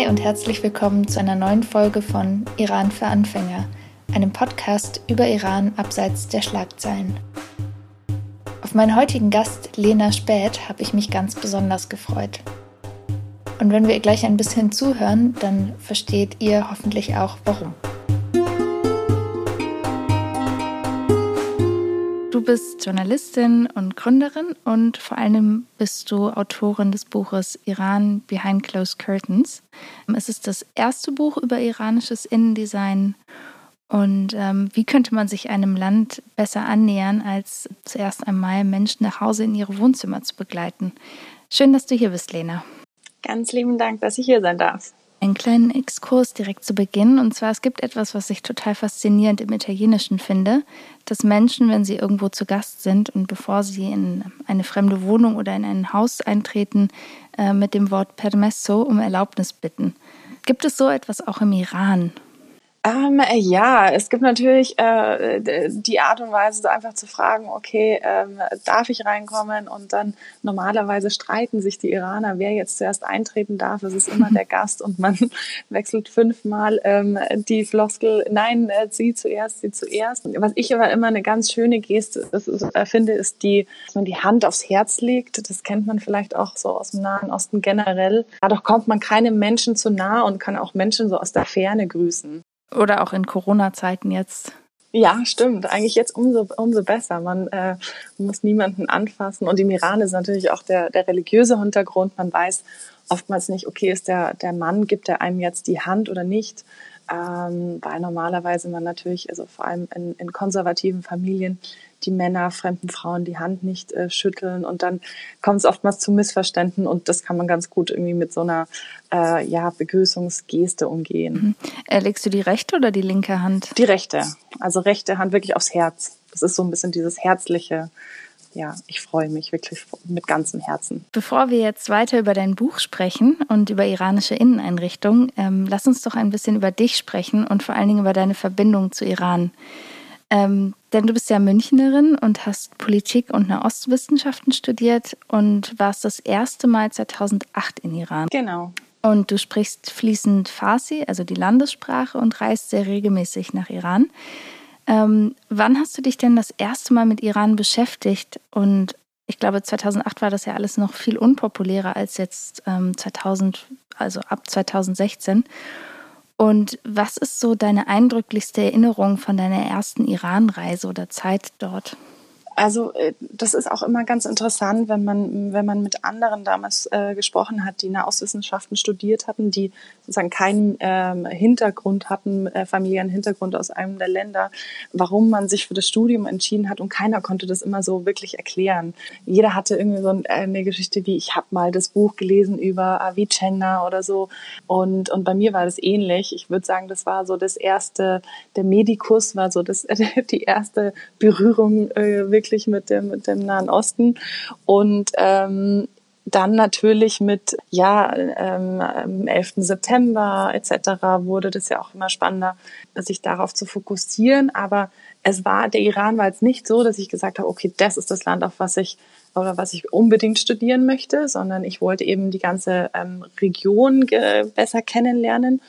Hi und herzlich willkommen zu einer neuen Folge von Iran für Anfänger, einem Podcast über Iran abseits der Schlagzeilen. Auf meinen heutigen Gast Lena Späth habe ich mich ganz besonders gefreut. Und wenn wir gleich ein bisschen zuhören, dann versteht ihr hoffentlich auch warum. Du bist Journalistin und Gründerin und vor allem bist du Autorin des Buches Iran Behind Closed Curtains. Es ist das erste Buch über iranisches Innendesign. Und ähm, wie könnte man sich einem Land besser annähern, als zuerst einmal Menschen nach Hause in ihre Wohnzimmer zu begleiten? Schön, dass du hier bist, Lena. Ganz lieben Dank, dass ich hier sein darf einen kleinen Exkurs direkt zu Beginn. Und zwar, es gibt etwas, was ich total faszinierend im Italienischen finde, dass Menschen, wenn sie irgendwo zu Gast sind und bevor sie in eine fremde Wohnung oder in ein Haus eintreten, äh, mit dem Wort Permesso um Erlaubnis bitten. Gibt es so etwas auch im Iran? Ähm, ja, es gibt natürlich äh, die Art und Weise, so einfach zu fragen, okay, ähm, darf ich reinkommen? Und dann normalerweise streiten sich die Iraner, wer jetzt zuerst eintreten darf. Es ist immer der Gast und man wechselt fünfmal ähm, die Floskel, nein, äh, sie zuerst, sie zuerst. Was ich aber immer eine ganz schöne Geste ist, äh, finde, ist die, dass man die Hand aufs Herz legt. Das kennt man vielleicht auch so aus dem Nahen Osten generell. Dadurch kommt man keinem Menschen zu nah und kann auch Menschen so aus der Ferne grüßen. Oder auch in Corona-Zeiten jetzt. Ja, stimmt. Eigentlich jetzt umso, umso besser. Man äh, muss niemanden anfassen. Und im Iran ist natürlich auch der, der religiöse Hintergrund. Man weiß oftmals nicht, okay, ist der, der Mann, gibt er einem jetzt die Hand oder nicht? Ähm, weil normalerweise man natürlich, also vor allem in, in konservativen Familien, die Männer fremden Frauen die Hand nicht äh, schütteln und dann kommt es oftmals zu Missverständnissen und das kann man ganz gut irgendwie mit so einer äh, ja, Begrüßungsgeste umgehen. Mhm. Äh, legst du die rechte oder die linke Hand? Die rechte, also rechte Hand wirklich aufs Herz. Das ist so ein bisschen dieses herzliche, ja, ich freue mich wirklich mit ganzem Herzen. Bevor wir jetzt weiter über dein Buch sprechen und über iranische Inneneinrichtungen, ähm, lass uns doch ein bisschen über dich sprechen und vor allen Dingen über deine Verbindung zu Iran. Ähm, denn du bist ja Münchnerin und hast Politik und Nahostwissenschaften studiert und warst das erste Mal 2008 in Iran. Genau. Und du sprichst fließend Farsi, also die Landessprache, und reist sehr regelmäßig nach Iran. Ähm, wann hast du dich denn das erste Mal mit Iran beschäftigt? Und ich glaube, 2008 war das ja alles noch viel unpopulärer als jetzt ähm, 2000, also ab 2016. Und was ist so deine eindrücklichste Erinnerung von deiner ersten Iran-Reise oder Zeit dort? Also äh, das ist auch immer ganz interessant, wenn man, wenn man mit anderen damals äh, gesprochen hat, die Nahostwissenschaften studiert hatten, die sozusagen keinen ähm, Hintergrund hatten, äh, familiären Hintergrund aus einem der Länder, warum man sich für das Studium entschieden hat und keiner konnte das immer so wirklich erklären. Jeder hatte irgendwie so äh, eine Geschichte wie, ich habe mal das Buch gelesen über Avicenna oder so und, und bei mir war das ähnlich. Ich würde sagen, das war so das erste, der Medikus war so das, die erste Berührung äh, wirklich wirklich mit dem, mit dem Nahen Osten. Und ähm, dann natürlich mit ja ähm, 11. September etc. wurde das ja auch immer spannender, sich darauf zu fokussieren. Aber es war der Iran war jetzt nicht so, dass ich gesagt habe, okay, das ist das Land, auf was ich oder was ich unbedingt studieren möchte, sondern ich wollte eben die ganze ähm, Region besser kennenlernen.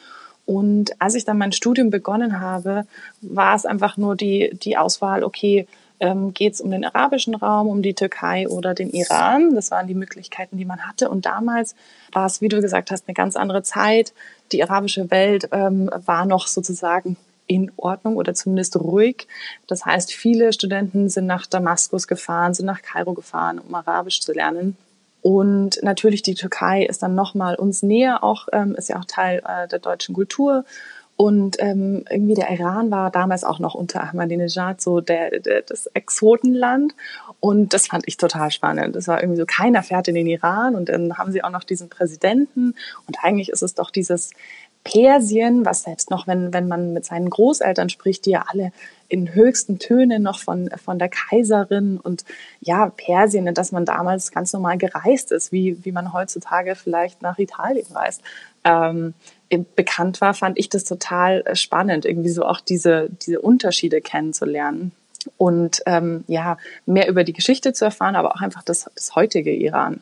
Und als ich dann mein Studium begonnen habe, war es einfach nur die die Auswahl, okay, ähm, geht es um den arabischen Raum, um die Türkei oder den Iran. Das waren die Möglichkeiten, die man hatte. Und damals war es, wie du gesagt hast, eine ganz andere Zeit. Die arabische Welt ähm, war noch sozusagen in Ordnung oder zumindest ruhig. Das heißt, viele Studenten sind nach Damaskus gefahren, sind nach Kairo gefahren, um Arabisch zu lernen. Und natürlich die Türkei ist dann nochmal uns näher, auch ähm, ist ja auch Teil äh, der deutschen Kultur. Und ähm, irgendwie der Iran war damals auch noch unter Ahmadinejad so der, der, das Exotenland. Und das fand ich total spannend. Das war irgendwie so, keiner fährt in den Iran und dann haben sie auch noch diesen Präsidenten. Und eigentlich ist es doch dieses Persien, was selbst noch, wenn, wenn man mit seinen Großeltern spricht, die ja alle in höchsten Tönen noch von, von der Kaiserin und ja, Persien, dass man damals ganz normal gereist ist, wie, wie man heutzutage vielleicht nach Italien reist. Ähm, bekannt war, fand ich das total äh, spannend, irgendwie so auch diese, diese Unterschiede kennenzulernen und ähm, ja, mehr über die Geschichte zu erfahren, aber auch einfach das, das heutige Iran.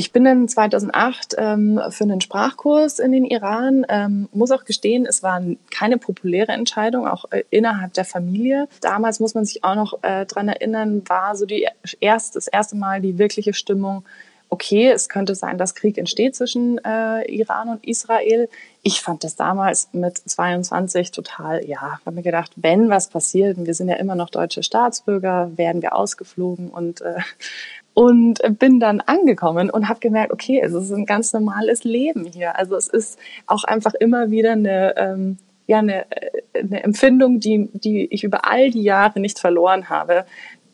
Ich bin dann 2008 ähm, für einen Sprachkurs in den Iran. Ähm, muss auch gestehen, es war keine populäre Entscheidung, auch äh, innerhalb der Familie. Damals muss man sich auch noch äh, dran erinnern, war so die erst, das erste Mal die wirkliche Stimmung, okay, es könnte sein, dass Krieg entsteht zwischen äh, Iran und Israel. Ich fand das damals mit 22 total, ja, habe mir gedacht, wenn was passiert, wir sind ja immer noch deutsche Staatsbürger, werden wir ausgeflogen und äh, und bin dann angekommen und habe gemerkt, okay, es ist ein ganz normales Leben hier. Also es ist auch einfach immer wieder eine ähm, ja eine, eine Empfindung, die die ich über all die Jahre nicht verloren habe,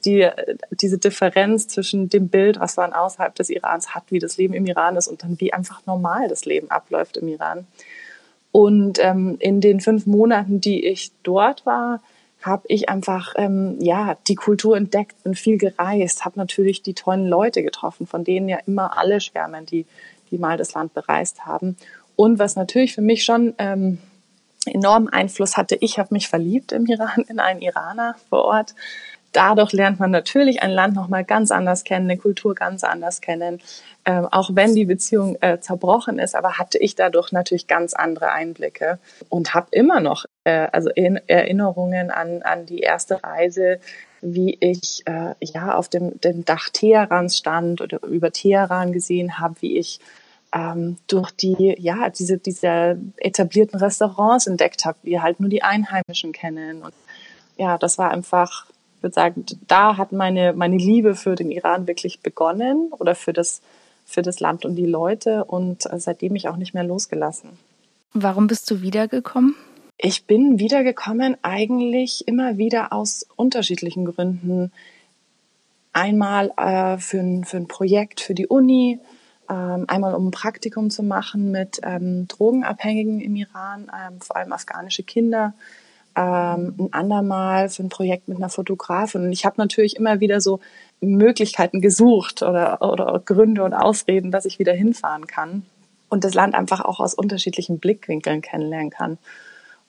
die, diese Differenz zwischen dem Bild, was man außerhalb des Irans hat, wie das Leben im Iran ist und dann wie einfach normal das Leben abläuft im Iran. Und ähm, in den fünf Monaten, die ich dort war, habe ich einfach ähm, ja die Kultur entdeckt, bin viel gereist, habe natürlich die tollen Leute getroffen, von denen ja immer alle schwärmen, die die mal das Land bereist haben. Und was natürlich für mich schon ähm, enormen Einfluss hatte, ich habe mich verliebt im Iran in einen Iraner vor Ort dadurch lernt man natürlich ein Land nochmal ganz anders kennen, eine Kultur ganz anders kennen. Ähm, auch wenn die Beziehung äh, zerbrochen ist, aber hatte ich dadurch natürlich ganz andere Einblicke und habe immer noch äh, also in Erinnerungen an, an die erste Reise, wie ich äh, ja auf dem, dem Dach Teherans stand oder über Teheran gesehen habe, wie ich ähm, durch die ja diese diese etablierten Restaurants entdeckt habe, wie halt nur die Einheimischen kennen und ja, das war einfach würde sagen, da hat meine, meine Liebe für den Iran wirklich begonnen oder für das, für das Land und die Leute und äh, seitdem ich auch nicht mehr losgelassen. Warum bist du wiedergekommen? Ich bin wiedergekommen eigentlich immer wieder aus unterschiedlichen Gründen. Einmal äh, für, ein, für ein Projekt für die Uni, ähm, einmal um ein Praktikum zu machen mit ähm, Drogenabhängigen im Iran, ähm, vor allem afghanische Kinder ähm, ein andermal für ein Projekt mit einer Fotografin. Und ich habe natürlich immer wieder so Möglichkeiten gesucht oder, oder Gründe und Ausreden, dass ich wieder hinfahren kann und das Land einfach auch aus unterschiedlichen Blickwinkeln kennenlernen kann.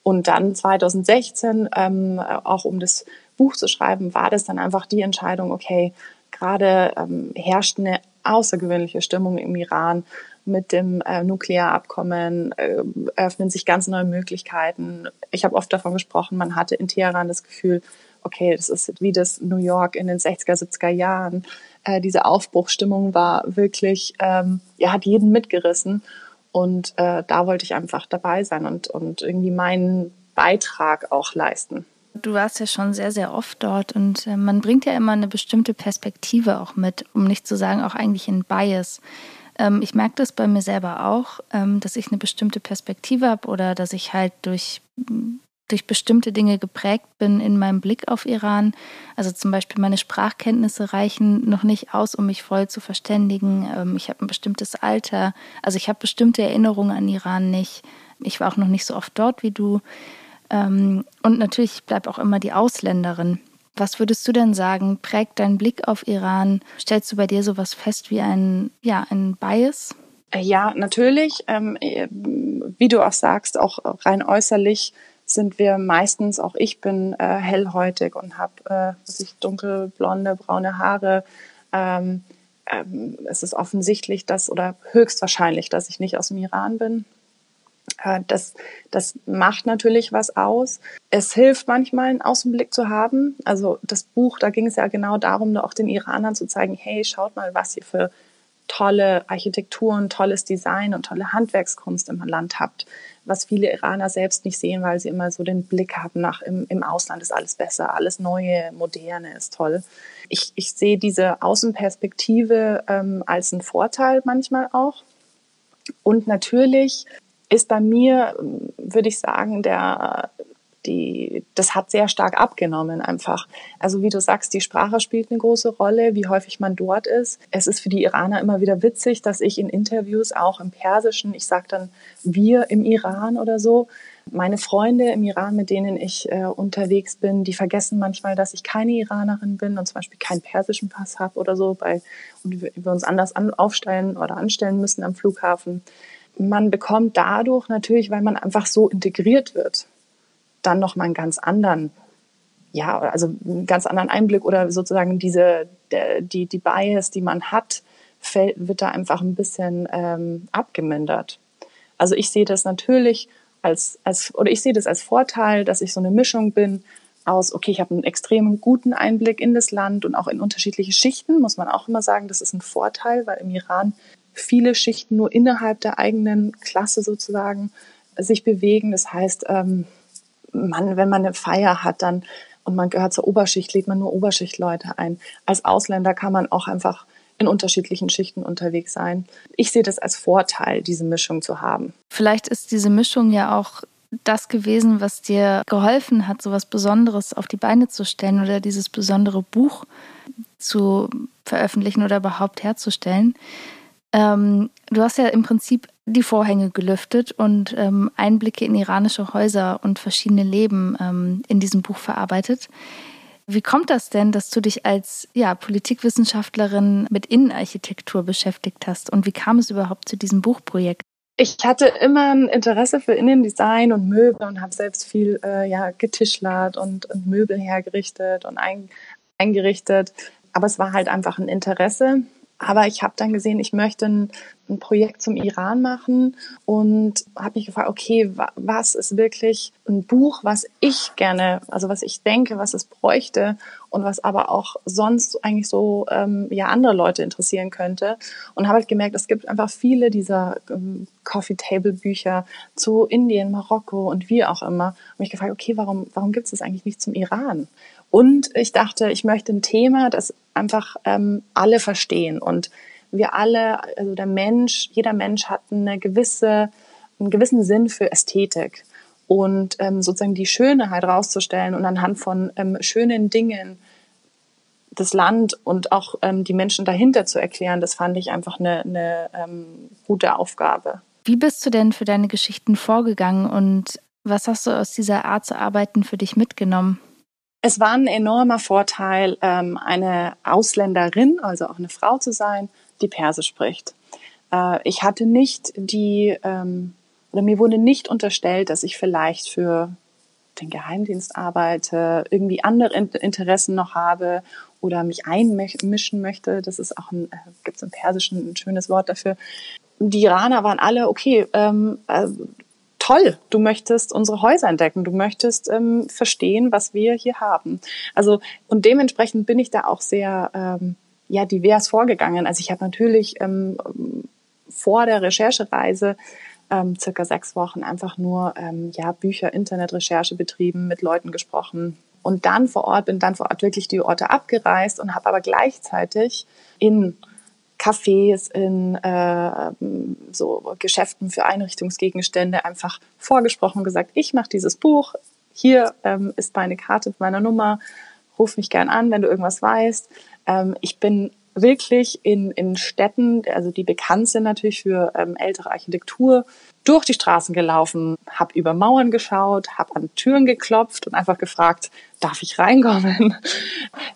Und dann 2016, ähm, auch um das Buch zu schreiben, war das dann einfach die Entscheidung, okay, gerade ähm, herrscht eine außergewöhnliche Stimmung im Iran mit dem äh, Nuklearabkommen äh, öffnen sich ganz neue Möglichkeiten. Ich habe oft davon gesprochen, man hatte in Teheran das Gefühl, okay, das ist wie das New York in den 60er, 70er Jahren. Äh, diese Aufbruchstimmung war wirklich, ähm, ja, hat jeden mitgerissen. Und äh, da wollte ich einfach dabei sein und, und irgendwie meinen Beitrag auch leisten. Du warst ja schon sehr, sehr oft dort und äh, man bringt ja immer eine bestimmte Perspektive auch mit, um nicht zu sagen auch eigentlich ein Bias. Ähm, ich merke das bei mir selber auch, ähm, dass ich eine bestimmte Perspektive habe oder dass ich halt durch, durch bestimmte Dinge geprägt bin in meinem Blick auf Iran. Also zum Beispiel meine Sprachkenntnisse reichen noch nicht aus, um mich voll zu verständigen. Ähm, ich habe ein bestimmtes Alter. Also ich habe bestimmte Erinnerungen an Iran nicht. Ich war auch noch nicht so oft dort wie du. Und natürlich bleibt auch immer die Ausländerin. Was würdest du denn sagen, prägt dein Blick auf Iran? Stellst du bei dir sowas fest wie ein, ja, ein Bias? Äh, ja, natürlich. Ähm, äh, wie du auch sagst, auch rein äußerlich sind wir meistens, auch ich bin äh, hellhäutig und habe dunkelblonde, braune Haare. Ähm, ähm, es ist offensichtlich, dass oder höchstwahrscheinlich, dass ich nicht aus dem Iran bin. Das, das macht natürlich was aus. Es hilft manchmal, einen Außenblick zu haben. Also das Buch, da ging es ja genau darum, auch den Iranern zu zeigen, hey, schaut mal, was ihr für tolle Architekturen, tolles Design und tolle Handwerkskunst im Land habt, was viele Iraner selbst nicht sehen, weil sie immer so den Blick haben nach im, im Ausland ist alles besser, alles Neue, Moderne ist toll. Ich, ich sehe diese Außenperspektive ähm, als einen Vorteil manchmal auch. Und natürlich ist bei mir, würde ich sagen, der, die, das hat sehr stark abgenommen einfach. Also wie du sagst, die Sprache spielt eine große Rolle, wie häufig man dort ist. Es ist für die Iraner immer wieder witzig, dass ich in Interviews auch im Persischen, ich sage dann wir im Iran oder so, meine Freunde im Iran, mit denen ich äh, unterwegs bin, die vergessen manchmal, dass ich keine Iranerin bin und zum Beispiel keinen persischen Pass habe oder so, bei, und wir, wir uns anders an, aufstellen oder anstellen müssen am Flughafen man bekommt dadurch natürlich, weil man einfach so integriert wird, dann noch mal einen ganz anderen, ja, also einen ganz anderen Einblick oder sozusagen diese, die, die Bias, die man hat, fällt, wird da einfach ein bisschen ähm, abgemindert. Also ich sehe das natürlich als, als, oder ich sehe das als Vorteil, dass ich so eine Mischung bin aus, okay, ich habe einen extrem guten Einblick in das Land und auch in unterschiedliche Schichten, muss man auch immer sagen, das ist ein Vorteil, weil im Iran viele Schichten nur innerhalb der eigenen Klasse sozusagen sich bewegen. Das heißt, ähm, man, wenn man eine Feier hat, dann und man gehört zur Oberschicht, lädt man nur Oberschichtleute ein. Als Ausländer kann man auch einfach in unterschiedlichen Schichten unterwegs sein. Ich sehe das als Vorteil, diese Mischung zu haben. Vielleicht ist diese Mischung ja auch das gewesen, was dir geholfen hat, so was Besonderes auf die Beine zu stellen oder dieses besondere Buch zu veröffentlichen oder überhaupt herzustellen. Ähm, du hast ja im Prinzip die Vorhänge gelüftet und ähm, Einblicke in iranische Häuser und verschiedene Leben ähm, in diesem Buch verarbeitet. Wie kommt das denn, dass du dich als ja, Politikwissenschaftlerin mit Innenarchitektur beschäftigt hast? Und wie kam es überhaupt zu diesem Buchprojekt? Ich hatte immer ein Interesse für Innendesign und Möbel und habe selbst viel äh, ja, getischlert und, und, Möbel hergerichtet und ein, eingerichtet. Aber es war halt einfach ein Interesse. Aber ich habe dann gesehen, ich möchte ein, ein, Projekt zum Iran machen und habe mich gefragt, okay, was ist wirklich ein Buch, was ich gerne, also was ich denke, was es bräuchte und was aber auch sonst eigentlich so ähm, ja andere Leute interessieren könnte. Und habe halt gemerkt, es gibt einfach viele dieser ähm, Coffee Table Bücher zu Indien, Marokko und wie auch immer. Und mich gefragt, okay, warum warum gibt es das eigentlich nicht zum Iran? Und ich dachte, ich möchte ein Thema, das einfach ähm, alle verstehen und wir alle, also der Mensch, jeder Mensch hat eine gewisse, einen gewissen Sinn für Ästhetik und ähm, sozusagen die Schönheit rauszustellen und anhand von ähm, schönen Dingen das Land und auch ähm, die Menschen dahinter zu erklären, das fand ich einfach eine, eine ähm, gute Aufgabe. Wie bist du denn für deine Geschichten vorgegangen und was hast du aus dieser Art zu arbeiten für dich mitgenommen? Es war ein enormer Vorteil, ähm, eine Ausländerin, also auch eine Frau zu sein, die Persisch spricht. Äh, ich hatte nicht die, ähm, oder mir wurde nicht unterstellt, dass ich vielleicht für den Geheimdienst arbeite, irgendwie andere Interessen noch habe oder mich einmischen möchte. Das ist auch ein, äh, gibt es im Persischen ein schönes Wort dafür. Die Iraner waren alle, okay, ähm, äh, toll, du möchtest unsere Häuser entdecken, du möchtest ähm, verstehen, was wir hier haben. Also und dementsprechend bin ich da auch sehr ähm, ja divers vorgegangen. Also ich habe natürlich ähm, vor der Recherchereise ähm, circa sechs Wochen einfach nur ähm, ja Bücher, Internetrecherche betrieben, mit Leuten gesprochen und dann vor Ort bin dann vor Ort wirklich die Orte abgereist und habe aber gleichzeitig in Cafés, in äh, so Geschäften für Einrichtungsgegenstände einfach vorgesprochen und gesagt, ich mache dieses Buch, hier ähm, ist meine Karte mit meiner Nummer, ruf mich gern an, wenn du irgendwas weißt. Ähm, ich bin wirklich in, in Städten, also die bekannt sind natürlich für ähm, ältere Architektur, durch die Straßen gelaufen, habe über Mauern geschaut, habe an Türen geklopft und einfach gefragt, darf ich reinkommen?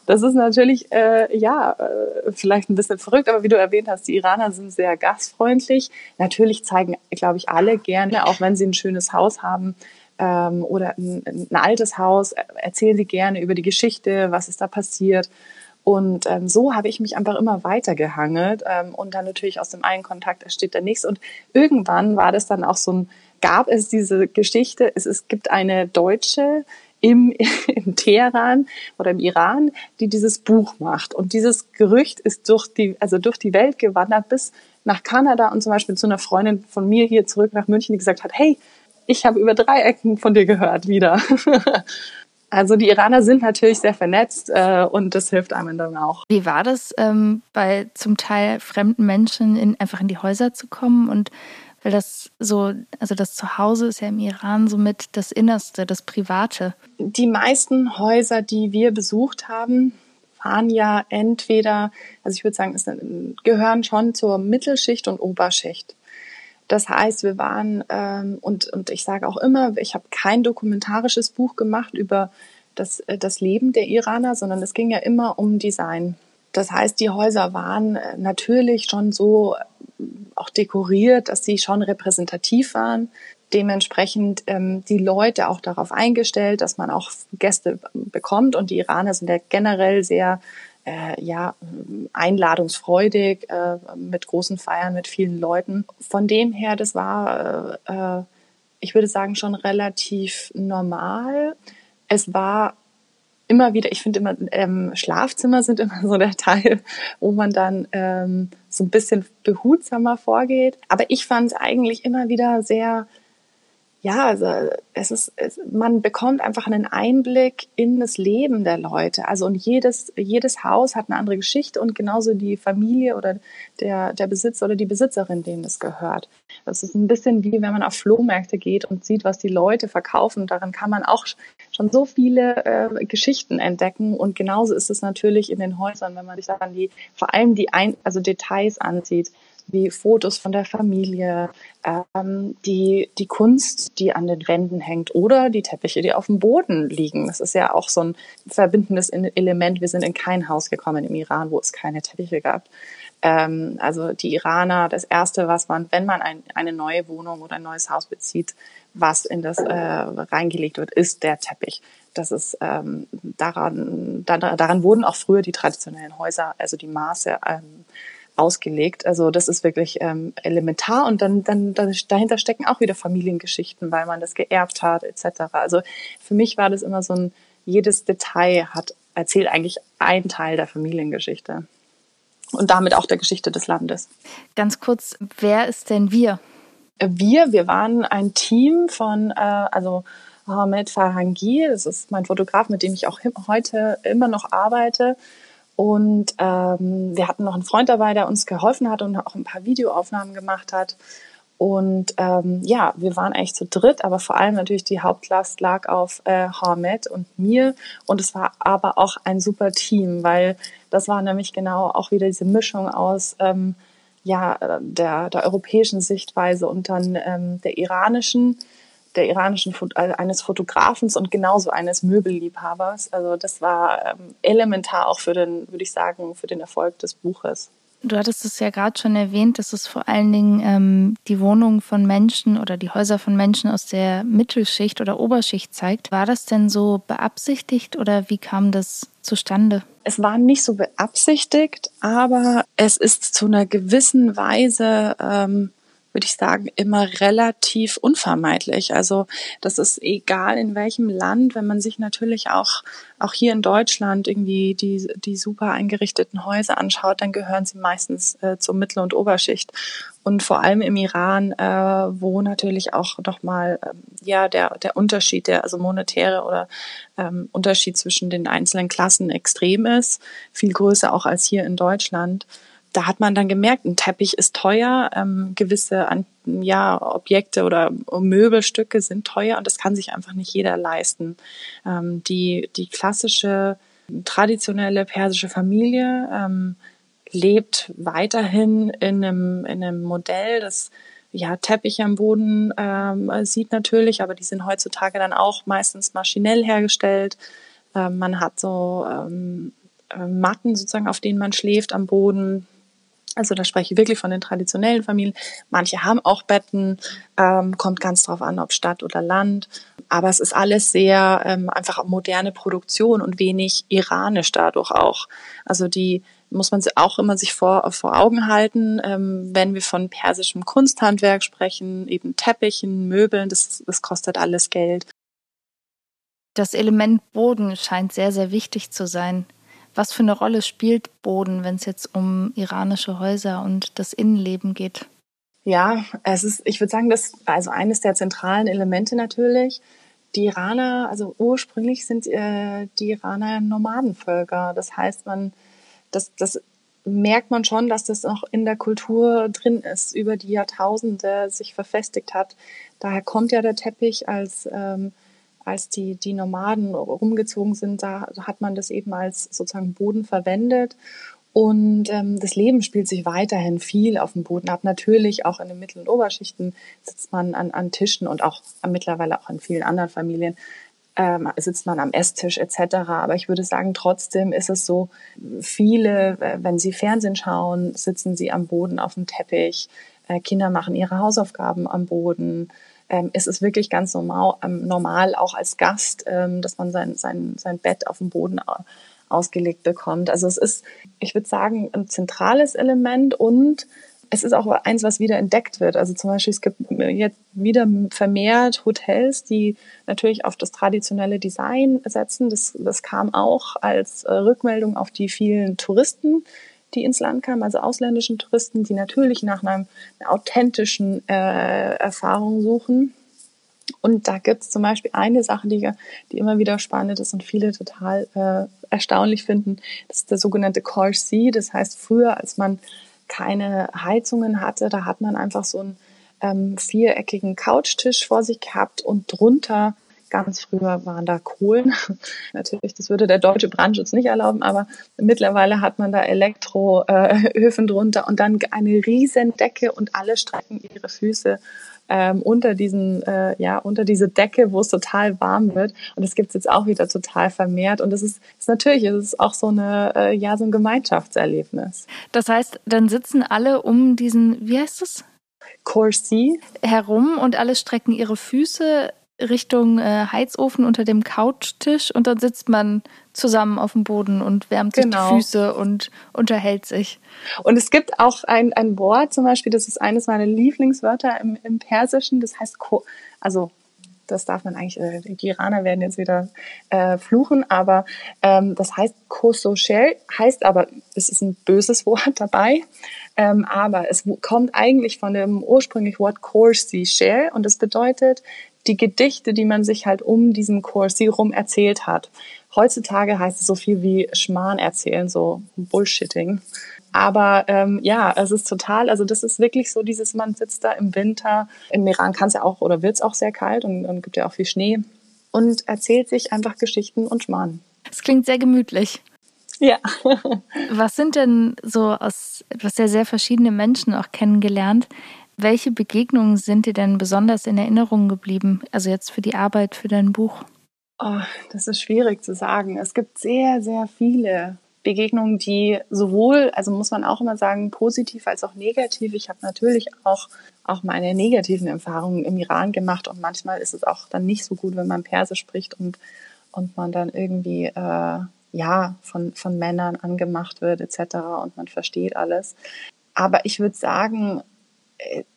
Das ist natürlich, äh, ja, äh, vielleicht ein bisschen verrückt, aber wie du erwähnt hast, die Iraner sind sehr gastfreundlich. Natürlich zeigen, glaube ich, alle gerne, auch wenn sie ein schönes Haus haben, ähm, oder ein, ein altes Haus, erzählen sie gerne über die Geschichte, was ist da passiert. Und ähm, so habe ich mich einfach immer weiter gehangelt ähm, und dann natürlich aus dem einen Kontakt entsteht der nächste. Und irgendwann war das dann auch so ein, gab es diese Geschichte, es, es gibt eine Deutsche im, im Teheran oder im Iran, die dieses Buch macht. Und dieses Gerücht ist durch die, also durch die Welt gewandert bis nach Kanada und zum Beispiel zu einer Freundin von mir hier zurück nach München, die gesagt hat, hey, ich habe über drei Ecken von dir gehört wieder. Also die Iraner sind natürlich sehr vernetzt äh, und das hilft einem dann auch. Wie war das, ähm, bei zum Teil fremden Menschen in, einfach in die Häuser zu kommen und weil das so, also das Zuhause ist ja im Iran somit das Innerste, das Private. Die meisten Häuser, die wir besucht haben, waren ja entweder, also ich würde sagen, es gehören schon zur Mittelschicht und Oberschicht. Das heißt, wir waren, ähm, und, und ich sage auch immer, ich habe kein dokumentarisches Buch gemacht über das, äh, das Leben der Iraner, sondern es ging ja immer um Design. Das heißt, die Häuser waren äh, natürlich schon so äh, auch dekoriert, dass sie schon repräsentativ waren. Dementsprechend ähm, die Leute auch darauf eingestellt, dass man auch Gäste bekommt. Und die Iraner sind ja generell sehr äh, ja, einladungsfreudig, äh, mit großen Feiern, mit vielen Leuten. Von dem her, das war, äh, äh ich würde sagen, schon relativ normal. Es war immer wieder, ich finde immer, ähm, Schlafzimmer sind immer so der Teil, wo man dann ähm, so ein bisschen behutsamer vorgeht. Aber ich fand es eigentlich immer wieder sehr ja, also es ist, es, man bekommt einfach einen Einblick in das Leben der Leute. Also und jedes, jedes Haus hat eine andere Geschichte und genauso die Familie oder der, der Besitzer oder die Besitzerin, denen das gehört. Das ist ein bisschen wie wenn man auf Flohmärkte geht und sieht, was die Leute verkaufen. Daran kann man auch schon so viele äh, Geschichten entdecken. Und genauso ist es natürlich in den Häusern, wenn man sich dann die, vor allem die ein, also Details ansieht wie Fotos von der Familie, ähm, die, die Kunst, die an den Wänden hängt oder die Teppiche, die auf dem Boden liegen. Das ist ja auch so ein verbindendes Element. Wir sind in kein Haus gekommen im Iran, wo es keine Teppiche gab. Ähm, also die Iraner, das Erste, was man, wenn man ein, eine neue Wohnung oder ein neues Haus bezieht, was in das äh, reingelegt wird, ist der Teppich. Das ist ähm, daran, daran wurden auch früher die traditionellen Häuser, also die Maße ähm, ausgelegt. Also das ist wirklich ähm, elementar und dann, dann, dann dahinter stecken auch wieder Familiengeschichten, weil man das geerbt hat etc. Also für mich war das immer so ein, jedes Detail hat erzählt eigentlich einen Teil der Familiengeschichte und damit auch der Geschichte des Landes. Ganz kurz, wer ist denn wir? Wir, wir waren ein Team von, äh, also Ahmed Farhangi, das ist mein Fotograf, mit dem ich auch heute immer noch arbeite. Und ähm, wir hatten noch einen Freund dabei, der uns geholfen hat und auch ein paar Videoaufnahmen gemacht hat. Und ähm, ja, wir waren eigentlich zu dritt, aber vor allem natürlich die Hauptlast lag auf äh, Hamed und mir. Und es war aber auch ein super Team, weil das war nämlich genau auch wieder diese Mischung aus ähm, ja, der, der europäischen Sichtweise und dann ähm, der iranischen der iranischen also eines Fotografens und genauso eines Möbelliebhabers. Also das war ähm, elementar auch für den, würde ich sagen, für den Erfolg des Buches. Du hattest es ja gerade schon erwähnt, dass es vor allen Dingen ähm, die Wohnungen von Menschen oder die Häuser von Menschen aus der Mittelschicht oder Oberschicht zeigt. War das denn so beabsichtigt oder wie kam das zustande? Es war nicht so beabsichtigt, aber es ist zu einer gewissen Weise ähm, würde ich sagen, immer relativ unvermeidlich. Also das ist egal in welchem Land, wenn man sich natürlich auch, auch hier in Deutschland irgendwie die, die super eingerichteten Häuser anschaut, dann gehören sie meistens äh, zur Mittel- und Oberschicht. Und vor allem im Iran, äh, wo natürlich auch nochmal ähm, ja der, der Unterschied, der also monetäre oder ähm, Unterschied zwischen den einzelnen Klassen extrem ist, viel größer auch als hier in Deutschland da hat man dann gemerkt, ein Teppich ist teuer, ähm, gewisse ja, Objekte oder Möbelstücke sind teuer und das kann sich einfach nicht jeder leisten. Ähm, die, die klassische, traditionelle persische Familie ähm, lebt weiterhin in einem, in einem Modell, das ja, Teppiche am Boden ähm, sieht natürlich, aber die sind heutzutage dann auch meistens maschinell hergestellt. Ähm, man hat so ähm, äh, Matten sozusagen, auf denen man schläft am Boden. Also da spreche ich wirklich von den traditionellen Familien. Manche haben auch Betten, ähm, kommt ganz drauf an, ob Stadt oder Land. Aber es ist alles sehr ähm, einfach moderne Produktion und wenig iranisch dadurch auch. Also die muss man auch immer sich vor, vor Augen halten, ähm, wenn wir von persischem Kunsthandwerk sprechen, eben Teppichen, Möbeln, das, das kostet alles Geld. Das Element Boden scheint sehr, sehr wichtig zu sein. Was für eine Rolle spielt Boden, wenn es jetzt um iranische Häuser und das Innenleben geht? Ja, es ist, ich würde sagen, das also eines der zentralen Elemente natürlich. Die Iraner, also ursprünglich sind äh, die Iraner Nomadenvölker. Das heißt, man, das, das merkt man schon, dass das noch in der Kultur drin ist, über die Jahrtausende sich verfestigt hat. Daher kommt ja der Teppich als ähm, als die, die Nomaden rumgezogen sind, da hat man das eben als sozusagen Boden verwendet. Und ähm, das Leben spielt sich weiterhin viel auf dem Boden ab. Natürlich auch in den Mittel- und Oberschichten sitzt man an, an Tischen und auch mittlerweile auch in vielen anderen Familien ähm, sitzt man am Esstisch etc. Aber ich würde sagen, trotzdem ist es so, viele, wenn sie Fernsehen schauen, sitzen sie am Boden auf dem Teppich. Äh, Kinder machen ihre Hausaufgaben am Boden ähm, ist es wirklich ganz normal, ähm, normal auch als Gast, ähm, dass man sein, sein, sein Bett auf dem Boden ausgelegt bekommt. Also es ist, ich würde sagen, ein zentrales Element und es ist auch eins, was wieder entdeckt wird. Also zum Beispiel, es gibt jetzt wieder vermehrt Hotels, die natürlich auf das traditionelle Design setzen. Das, das kam auch als äh, Rückmeldung auf die vielen Touristen, die ins Land kamen, also ausländischen Touristen, die natürlich nach einem, einer authentischen äh, Erfahrung suchen. Und da gibt es zum Beispiel eine Sache, die, die immer wieder spannend ist und viele total äh, erstaunlich finden. Das ist der sogenannte Corsi. Das heißt, früher, als man keine Heizungen hatte, da hat man einfach so einen ähm, viereckigen Couchtisch vor sich gehabt und drunter Ganz früher waren da Kohlen. Natürlich, das würde der deutsche Brandschutz nicht erlauben, aber mittlerweile hat man da Elektroöfen drunter und dann eine riesen Decke und alle strecken ihre Füße ähm, unter diesen, äh, ja, unter diese Decke, wo es total warm wird. Und das gibt es jetzt auch wieder total vermehrt. Und das ist, ist natürlich, es ist auch so eine, äh, ja, so ein Gemeinschaftserlebnis. Das heißt, dann sitzen alle um diesen, wie heißt es? Corsi. Herum und alle strecken ihre Füße Richtung äh, Heizofen unter dem Couchtisch und dann sitzt man zusammen auf dem Boden und wärmt sich genau. die Füße und unterhält sich. Und es gibt auch ein, ein Wort zum Beispiel, das ist eines meiner Lieblingswörter im, im Persischen, das heißt, Ko also das darf man eigentlich, äh, die Iraner werden jetzt wieder äh, fluchen, aber ähm, das heißt Kososhel, heißt aber, es ist ein böses Wort dabei, ähm, aber es kommt eigentlich von dem ursprünglichen Wort Korsi Shel und es bedeutet die Gedichte, die man sich halt um diesen Corsi rum erzählt hat. Heutzutage heißt es so viel wie Schmarrn erzählen, so Bullshitting. Aber ähm, ja, es ist total, also das ist wirklich so dieses, man sitzt da im Winter, im Iran kann es ja auch oder wird es auch sehr kalt und, und gibt ja auch viel Schnee und erzählt sich einfach Geschichten und Schmarrn. Das klingt sehr gemütlich. Ja. Was sind denn so aus etwas sehr, sehr verschiedene Menschen auch kennengelernt? Welche Begegnungen sind dir denn besonders in Erinnerung geblieben? Also jetzt für die Arbeit, für dein Buch? Oh, das ist schwierig zu sagen. Es gibt sehr, sehr viele Begegnungen, die sowohl, also muss man auch immer sagen, positiv als auch negativ. Ich habe natürlich auch, auch meine negativen Erfahrungen im Iran gemacht und manchmal ist es auch dann nicht so gut, wenn man Persisch spricht und, und man dann irgendwie äh, ja von, von Männern angemacht wird etc. und man versteht alles. Aber ich würde sagen,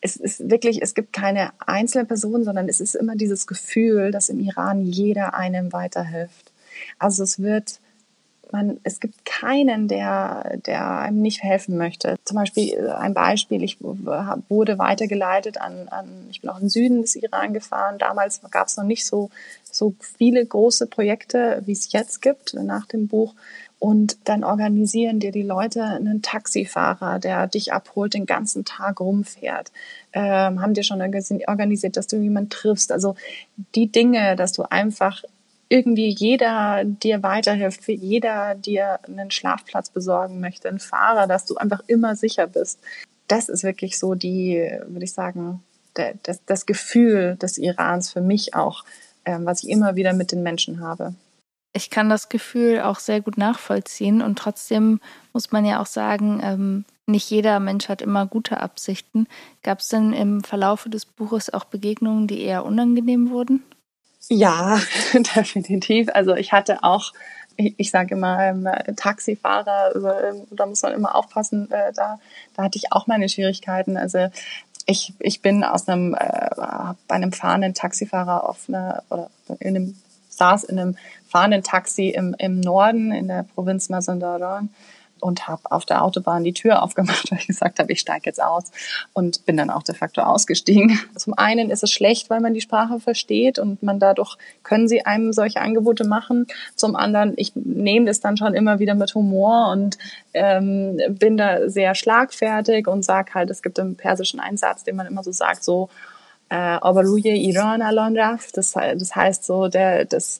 es ist wirklich, es gibt keine einzelne Person, sondern es ist immer dieses Gefühl, dass im Iran jeder einem weiterhilft. Also es wird, man, es gibt keinen, der, der einem nicht helfen möchte. Zum Beispiel äh, ein Beispiel, ich wurde weitergeleitet an, an ich bin auch im Süden des Iran gefahren. Damals gab es noch nicht so, so viele große Projekte, wie es jetzt gibt nach dem Buch. Und dann organisieren dir die Leute einen Taxifahrer, der dich abholt, den ganzen Tag rumfährt. Ähm, haben dir schon organisiert, dass du jemanden triffst. Also die Dinge, dass du einfach irgendwie jeder dir weiterhilft, jeder dir einen Schlafplatz besorgen möchte, ein Fahrer, dass du einfach immer sicher bist. Das ist wirklich so die, würde ich sagen, das, das Gefühl des Irans für mich auch, ähm, was ich immer wieder mit den Menschen habe ich kann das Gefühl auch sehr gut nachvollziehen und trotzdem muss man ja auch sagen, ähm, nicht jeder Mensch hat immer gute Absichten. Gab es denn im Verlaufe des Buches auch Begegnungen, die eher unangenehm wurden? Ja, definitiv. Also ich hatte auch, ich, ich sage immer, ähm, Taxifahrer, also, ähm, da muss man immer aufpassen, äh, da, da hatte ich auch meine Schwierigkeiten. Also ich, ich bin aus einem, äh, bei einem fahrenden Taxifahrer auf einer, oder in einem saß in einem gefahren, ein Taxi im, im Norden, in der Provinz Mazandaran und habe auf der Autobahn die Tür aufgemacht, weil ich gesagt habe, ich steige jetzt aus und bin dann auch de facto ausgestiegen. Zum einen ist es schlecht, weil man die Sprache versteht und man dadurch können sie einem solche Angebote machen. Zum anderen, ich nehme das dann schon immer wieder mit Humor und ähm, bin da sehr schlagfertig und sag halt, es gibt im persischen Einsatz, den man immer so sagt, so äh, das, das heißt so, der, das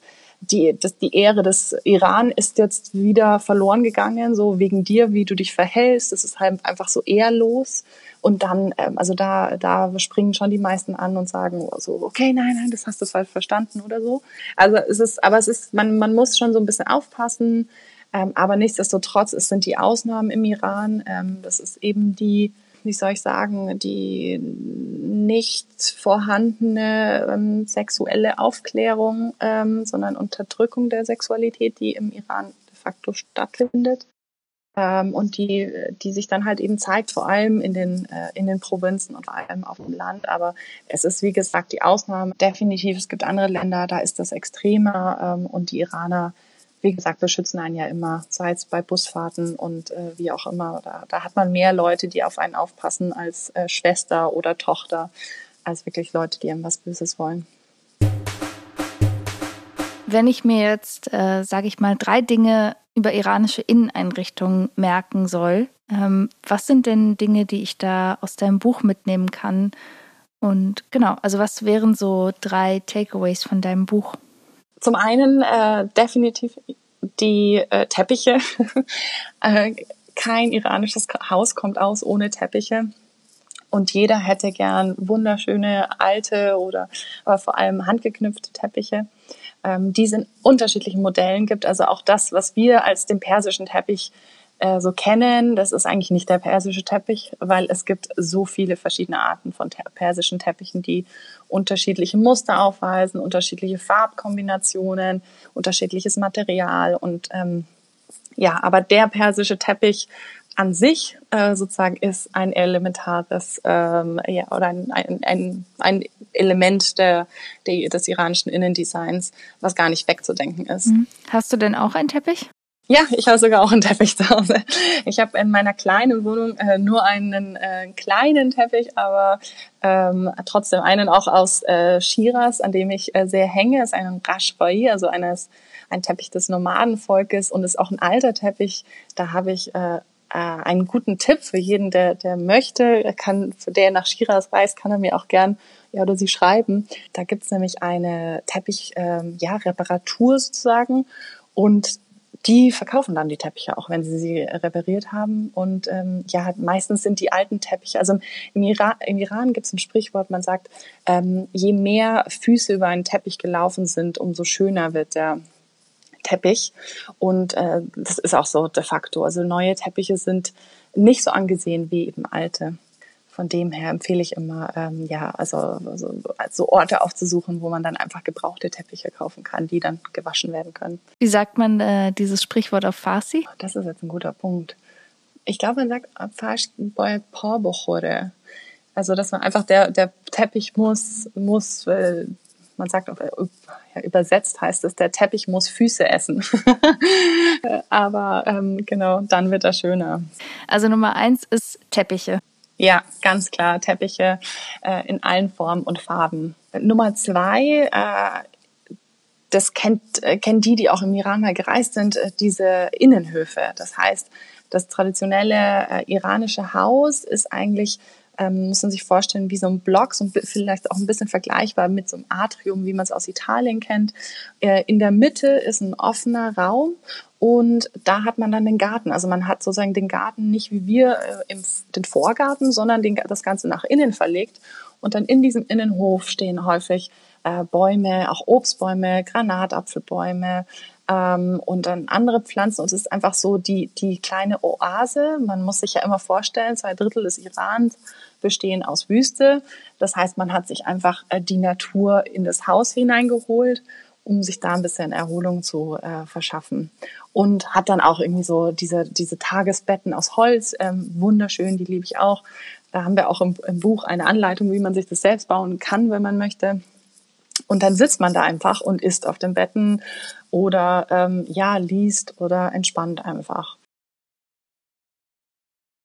die, das, die Ehre des Iran ist jetzt wieder verloren gegangen, so wegen dir, wie du dich verhältst. Das ist halt einfach so ehrlos. Und dann, ähm, also da, da springen schon die meisten an und sagen so, okay, nein, nein, das hast du falsch verstanden oder so. Also es ist, aber es ist, man, man muss schon so ein bisschen aufpassen. Ähm, aber nichtsdestotrotz, es sind die Ausnahmen im Iran. Ähm, das ist eben die, wie soll ich sagen, die nicht vorhandene ähm, sexuelle Aufklärung, ähm, sondern Unterdrückung der Sexualität, die im Iran de facto stattfindet ähm, und die, die sich dann halt eben zeigt, vor allem in den, äh, in den Provinzen und vor allem auf dem Land. Aber es ist, wie gesagt, die Ausnahme. Definitiv, es gibt andere Länder, da ist das extremer ähm, und die Iraner, wie gesagt, beschützen einen ja immer, sei es bei Busfahrten und äh, wie auch immer. Da, da hat man mehr Leute, die auf einen aufpassen als äh, Schwester oder Tochter, als wirklich Leute, die einem was Böses wollen. Wenn ich mir jetzt, äh, sage ich mal, drei Dinge über iranische Inneneinrichtungen merken soll, ähm, was sind denn Dinge, die ich da aus deinem Buch mitnehmen kann? Und genau, also was wären so drei Takeaways von deinem Buch? Zum einen äh, definitiv die äh, Teppiche. äh, kein iranisches Haus kommt aus ohne Teppiche. Und jeder hätte gern wunderschöne alte oder aber vor allem handgeknüpfte Teppiche ähm, die es in unterschiedlichen Modellen gibt. Also auch das, was wir als den persischen Teppich äh, so kennen, das ist eigentlich nicht der persische Teppich, weil es gibt so viele verschiedene Arten von persischen Teppichen, die unterschiedliche Muster aufweisen, unterschiedliche Farbkombinationen, unterschiedliches Material und ähm, ja, aber der persische Teppich an sich äh, sozusagen ist ein elementares ähm, ja, oder ein, ein, ein, ein Element der, der, des iranischen Innendesigns, was gar nicht wegzudenken ist. Mhm. Hast du denn auch einen Teppich? Ja, ich habe sogar auch einen Teppich zu Hause. Ich habe in meiner kleinen Wohnung äh, nur einen äh, kleinen Teppich, aber ähm, trotzdem einen auch aus äh, Shiraz, an dem ich äh, sehr hänge. Das ist ein Rashbai, also eines, ein Teppich des Nomadenvolkes und ist auch ein alter Teppich. Da habe ich äh, äh, einen guten Tipp für jeden, der, der möchte. Kann, der nach Shiraz reist, kann er mir auch gern ja, oder sie schreiben. Da gibt's nämlich eine Teppich, ähm, ja, Reparatur sozusagen und die verkaufen dann die Teppiche auch, wenn sie sie repariert haben. Und ähm, ja, meistens sind die alten Teppiche, also im Iran, im Iran gibt es ein Sprichwort, man sagt, ähm, je mehr Füße über einen Teppich gelaufen sind, umso schöner wird der Teppich. Und äh, das ist auch so de facto. Also neue Teppiche sind nicht so angesehen wie eben alte von dem her empfehle ich immer, ähm, ja, also, also, also Orte aufzusuchen, wo man dann einfach gebrauchte Teppiche kaufen kann, die dann gewaschen werden können. Wie sagt man äh, dieses Sprichwort auf Farsi? Das ist jetzt ein guter Punkt. Ich glaube, man sagt Farsi bei Porbochore. Also, dass man einfach der, der Teppich muss, muss, äh, man sagt auch, ja, übersetzt heißt es, der Teppich muss Füße essen. Aber ähm, genau, dann wird er schöner. Also Nummer eins ist Teppiche. Ja, ganz klar. Teppiche äh, in allen Formen und Farben. Nummer zwei, äh, das kennt, äh, kennen die, die auch im Iran mal gereist sind, äh, diese Innenhöfe. Das heißt, das traditionelle äh, iranische Haus ist eigentlich ähm, muss man sich vorstellen, wie so ein Block, so ein, vielleicht auch ein bisschen vergleichbar mit so einem Atrium, wie man es aus Italien kennt. Äh, in der Mitte ist ein offener Raum und da hat man dann den Garten. Also man hat sozusagen den Garten nicht wie wir äh, im, den Vorgarten, sondern den, das Ganze nach innen verlegt. Und dann in diesem Innenhof stehen häufig äh, Bäume, auch Obstbäume, Granatapfelbäume ähm, und dann andere Pflanzen. Und es ist einfach so die, die kleine Oase. Man muss sich ja immer vorstellen, zwei Drittel des Irans bestehen aus Wüste. Das heißt, man hat sich einfach äh, die Natur in das Haus hineingeholt um sich da ein bisschen Erholung zu äh, verschaffen. Und hat dann auch irgendwie so diese, diese Tagesbetten aus Holz, ähm, wunderschön, die liebe ich auch. Da haben wir auch im, im Buch eine Anleitung, wie man sich das selbst bauen kann, wenn man möchte. Und dann sitzt man da einfach und isst auf den Betten oder ähm, ja, liest oder entspannt einfach.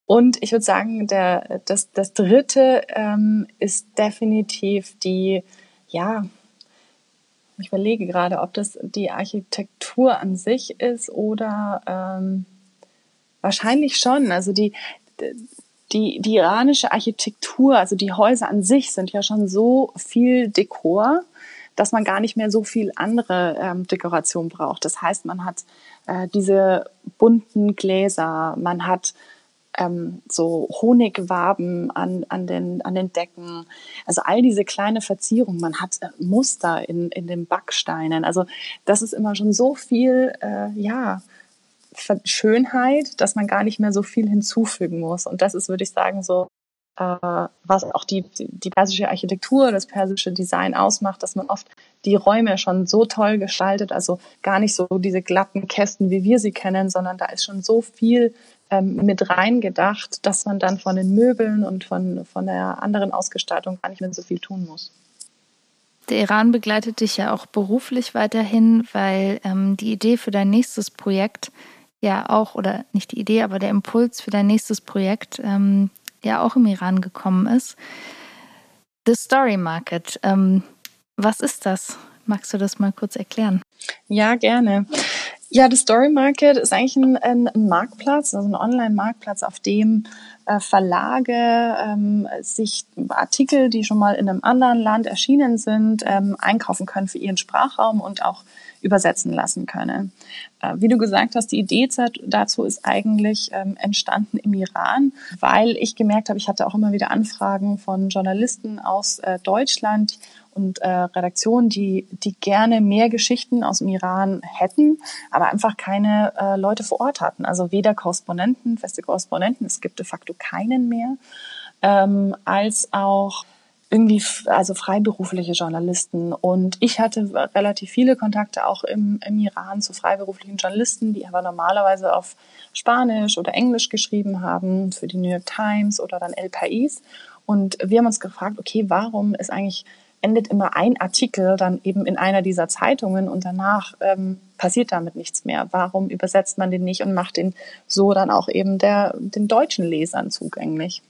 Und ich würde sagen, der, das, das dritte ähm, ist definitiv die, ja, ich überlege gerade, ob das die Architektur an sich ist oder ähm, wahrscheinlich schon. Also die, die, die iranische Architektur, also die Häuser an sich sind ja schon so viel Dekor, dass man gar nicht mehr so viel andere ähm, Dekoration braucht. Das heißt, man hat äh, diese bunten Gläser, man hat ähm, so Honigwaben an, an, den, an den Decken. Also all diese kleine Verzierung. Man hat äh, Muster in, in den Backsteinen. Also das ist immer schon so viel, äh, ja, Schönheit, dass man gar nicht mehr so viel hinzufügen muss. Und das ist, würde ich sagen, so was auch die, die persische Architektur, das persische Design ausmacht, dass man oft die Räume schon so toll gestaltet, also gar nicht so diese glatten Kästen, wie wir sie kennen, sondern da ist schon so viel ähm, mit reingedacht, dass man dann von den Möbeln und von, von der anderen Ausgestaltung gar nicht mehr so viel tun muss. Der Iran begleitet dich ja auch beruflich weiterhin, weil ähm, die Idee für dein nächstes Projekt ja auch, oder nicht die Idee, aber der Impuls für dein nächstes Projekt ähm, ja auch im Iran gekommen ist. The Story Market. Ähm, was ist das? Magst du das mal kurz erklären? Ja, gerne. Ja, The Story Market ist eigentlich ein, ein Marktplatz, also ein Online-Marktplatz, auf dem äh, Verlage ähm, sich Artikel, die schon mal in einem anderen Land erschienen sind, ähm, einkaufen können für ihren Sprachraum und auch übersetzen lassen können. Äh, wie du gesagt hast, die Idee dazu ist eigentlich ähm, entstanden im Iran, weil ich gemerkt habe, ich hatte auch immer wieder Anfragen von Journalisten aus äh, Deutschland und äh, Redaktionen, die, die gerne mehr Geschichten aus dem Iran hätten, aber einfach keine Leute vor Ort hatten. Also weder Korrespondenten, feste Korrespondenten, es gibt de facto keinen mehr, ähm, als auch irgendwie also freiberufliche Journalisten. Und ich hatte relativ viele Kontakte auch im, im Iran zu freiberuflichen Journalisten, die aber normalerweise auf Spanisch oder Englisch geschrieben haben für die New York Times oder dann El País. Und wir haben uns gefragt, okay, warum ist eigentlich endet immer ein Artikel dann eben in einer dieser Zeitungen und danach ähm, passiert damit nichts mehr. Warum übersetzt man den nicht und macht den so dann auch eben der, den deutschen Lesern zugänglich?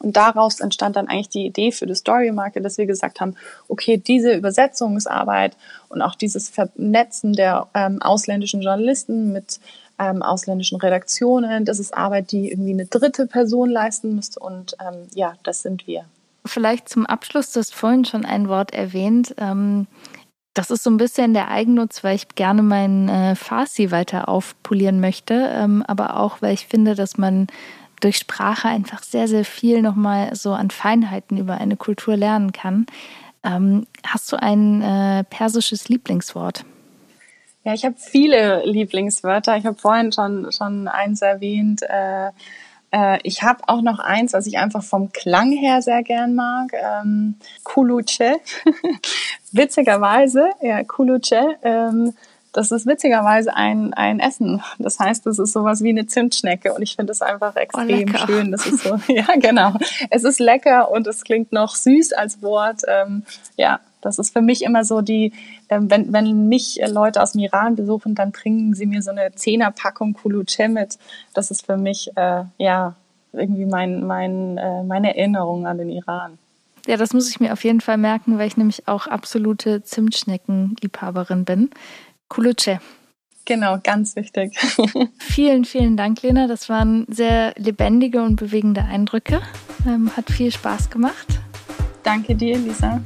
Und daraus entstand dann eigentlich die Idee für die Story Market, dass wir gesagt haben, okay, diese Übersetzungsarbeit und auch dieses Vernetzen der ähm, ausländischen Journalisten mit ähm, ausländischen Redaktionen, das ist Arbeit, die irgendwie eine dritte Person leisten müsste. Und ähm, ja, das sind wir. Vielleicht zum Abschluss, du hast vorhin schon ein Wort erwähnt. Ähm, das ist so ein bisschen der Eigennutz, weil ich gerne meinen äh, Farsi weiter aufpolieren möchte, ähm, aber auch, weil ich finde, dass man durch Sprache einfach sehr, sehr viel nochmal so an Feinheiten über eine Kultur lernen kann. Ähm, hast du ein äh, persisches Lieblingswort? Ja, ich habe viele Lieblingswörter. Ich habe vorhin schon, schon eins erwähnt. Äh, äh, ich habe auch noch eins, was ich einfach vom Klang her sehr gern mag. Ähm, Kuluce. Witzigerweise, ja, Kuluce. Ähm, das ist witzigerweise ein, ein Essen. Das heißt, das ist sowas wie eine Zimtschnecke und ich finde es einfach oh, extrem oh, schön. Das ist so, ja, genau. Es ist lecker und es klingt noch süß als Wort. Ähm, ja, das ist für mich immer so die, ähm, wenn, wenn mich Leute aus dem Iran besuchen, dann bringen sie mir so eine Zehnerpackung Kuluche mit. Das ist für mich, äh, ja, irgendwie mein, mein, äh, meine Erinnerung an den Iran. Ja, das muss ich mir auf jeden Fall merken, weil ich nämlich auch absolute Zimtschnecken-Liebhaberin bin. Kuluce. Genau, ganz wichtig. vielen, vielen Dank, Lena. Das waren sehr lebendige und bewegende Eindrücke. Ähm, hat viel Spaß gemacht. Danke dir, Lisa.